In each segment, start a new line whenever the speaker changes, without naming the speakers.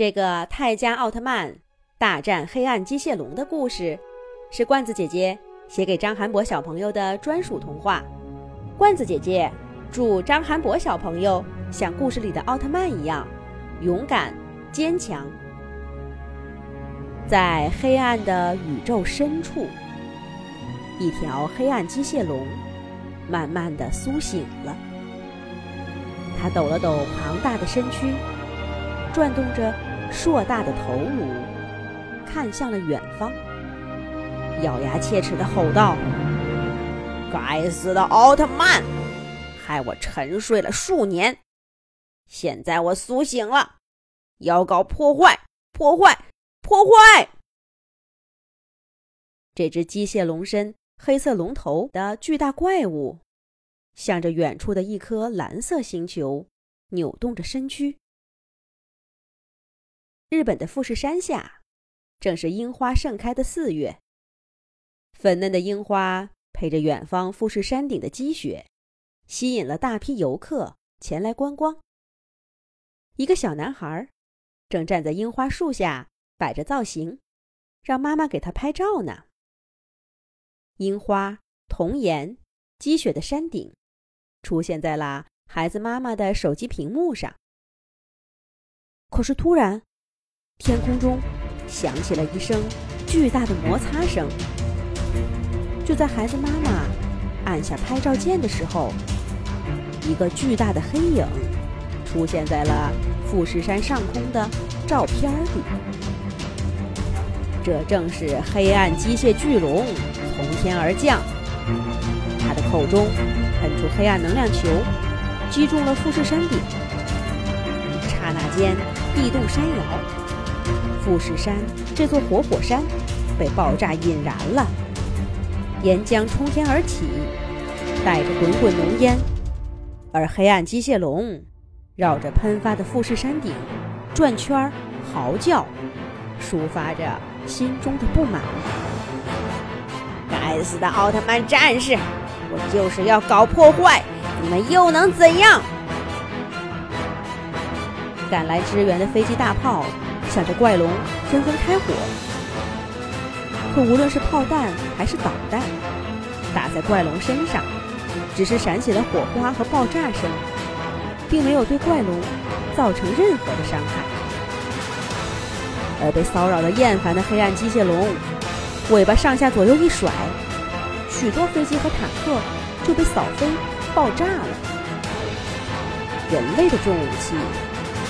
这个泰迦奥特曼大战黑暗机械龙的故事，是罐子姐姐写给张涵博小朋友的专属童话。罐子姐姐祝张涵博小朋友像故事里的奥特曼一样勇敢坚强。在黑暗的宇宙深处，一条黑暗机械龙慢慢的苏醒了。它抖了抖庞大的身躯，转动着。硕大的头颅看向了远方，咬牙切齿地吼道：“该死的奥特曼，害我沉睡了数年！现在我苏醒了，要搞破坏！破坏！破坏！”这只机械龙身、黑色龙头的巨大怪物，向着远处的一颗蓝色星球扭动着身躯。日本的富士山下，正是樱花盛开的四月。粉嫩的樱花配着远方富士山顶的积雪，吸引了大批游客前来观光。一个小男孩正站在樱花树下摆着造型，让妈妈给他拍照呢。樱花、童颜、积雪的山顶，出现在了孩子妈妈的手机屏幕上。可是突然。天空中响起了一声巨大的摩擦声。就在孩子妈妈按下拍照键的时候，一个巨大的黑影出现在了富士山上空的照片里。这正是黑暗机械巨龙从天而降，它的口中喷出黑暗能量球，击中了富士山顶。刹那间，地动山摇。富士山这座活火山被爆炸引燃了，岩浆冲天而起，带着滚滚浓烟。而黑暗机械龙绕着喷发的富士山顶转圈儿，嚎叫，抒发着心中的不满。该死的奥特曼战士，我就是要搞破坏，你们又能怎样？赶来支援的飞机大炮。向着怪龙纷纷开火，可无论是炮弹还是导弹，打在怪龙身上，只是闪起了火花和爆炸声，并没有对怪龙造成任何的伤害。而被骚扰的厌烦的黑暗机械龙，尾巴上下左右一甩，许多飞机和坦克就被扫飞、爆炸了。人类的重武器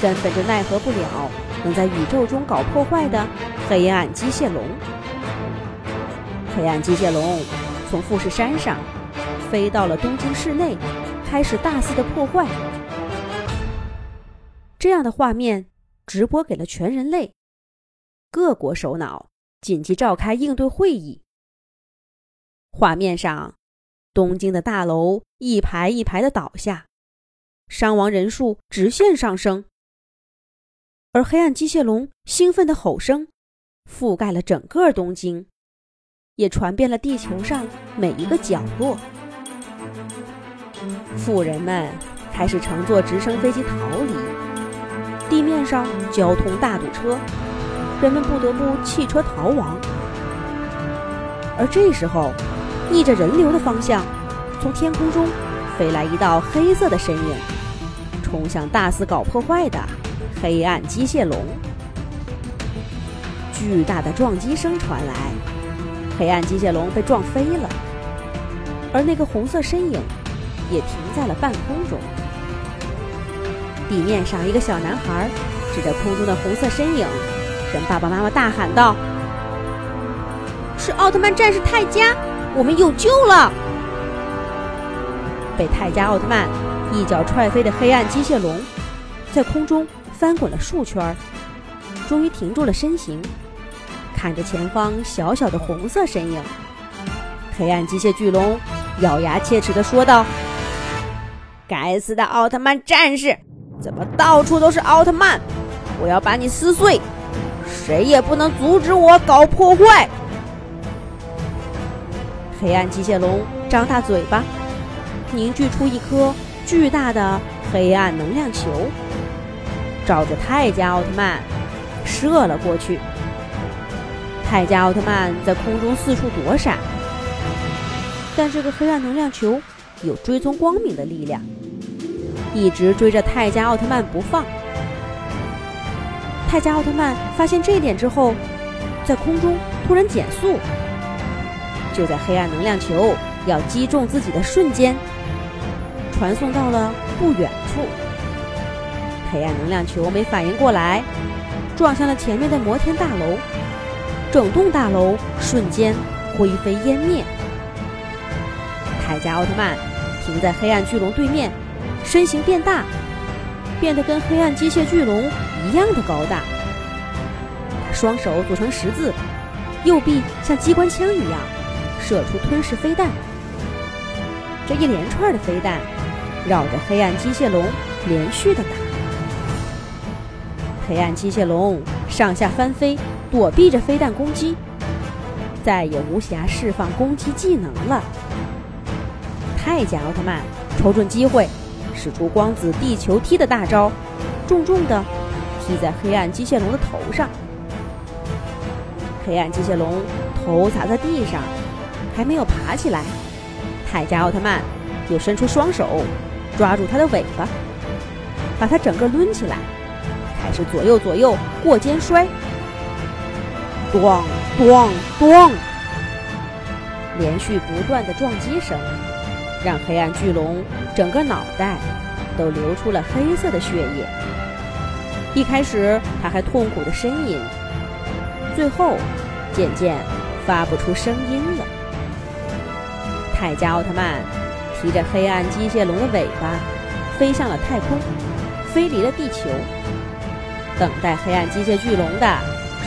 根本就奈何不了。能在宇宙中搞破坏的黑暗机械龙，黑暗机械龙从富士山上飞到了东京市内，开始大肆的破坏。这样的画面直播给了全人类，各国首脑紧急召开应对会议。画面上，东京的大楼一排一排的倒下，伤亡人数直线上升。而黑暗机械龙兴奋的吼声，覆盖了整个东京，也传遍了地球上每一个角落。富人们开始乘坐直升飞机逃离，地面上交通大堵车，人们不得不弃车逃亡。而这时候，逆着人流的方向，从天空中飞来一道黑色的身影，冲向大肆搞破坏的。黑暗机械龙，巨大的撞击声传来，黑暗机械龙被撞飞了，而那个红色身影也停在了半空中。地面上，一个小男孩指着空中的红色身影，跟爸爸妈妈大喊道：“是奥特曼战士泰迦，我们有救了！”被泰迦奥特曼一脚踹飞的黑暗机械龙，在空中。翻滚了数圈，终于停住了身形，看着前方小小的红色身影，黑暗机械巨龙咬牙切齿地说道：“该死的奥特曼战士，怎么到处都是奥特曼？我要把你撕碎，谁也不能阻止我搞破坏！”黑暗机械龙张大嘴巴，凝聚出一颗巨大的黑暗能量球。照着泰迦奥特曼射了过去。泰迦奥特曼在空中四处躲闪，但这个黑暗能量球有追踪光明的力量，一直追着泰迦奥特曼不放。泰迦奥特曼发现这一点之后，在空中突然减速。就在黑暗能量球要击中自己的瞬间，传送到了不远处。黑暗能量球没反应过来，撞向了前面的摩天大楼，整栋大楼瞬间灰飞烟灭。泰迦奥特曼停在黑暗巨龙对面，身形变大，变得跟黑暗机械巨龙一样的高大。他双手组成十字，右臂像机关枪一样射出吞噬飞弹。这一连串的飞弹绕着黑暗机械龙连续的打。黑暗机械龙上下翻飞，躲避着飞弹攻击，再也无暇释放攻击技能了。泰迦奥特曼瞅准机会，使出光子地球踢的大招，重重的踢在黑暗机械龙的头上。黑暗机械龙头砸在地上，还没有爬起来，泰迦奥特曼又伸出双手抓住它的尾巴，把它整个抡起来。开始左右左右过肩摔，咣咣咣，连续不断的撞击声，让黑暗巨龙整个脑袋都流出了黑色的血液。一开始他还痛苦的呻吟，最后渐渐发不出声音了。泰迦奥特曼提着黑暗机械龙的尾巴，飞向了太空，飞离了地球。等待黑暗机械巨龙的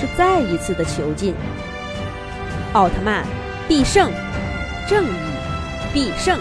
是再一次的囚禁。奥特曼必胜，正义必胜。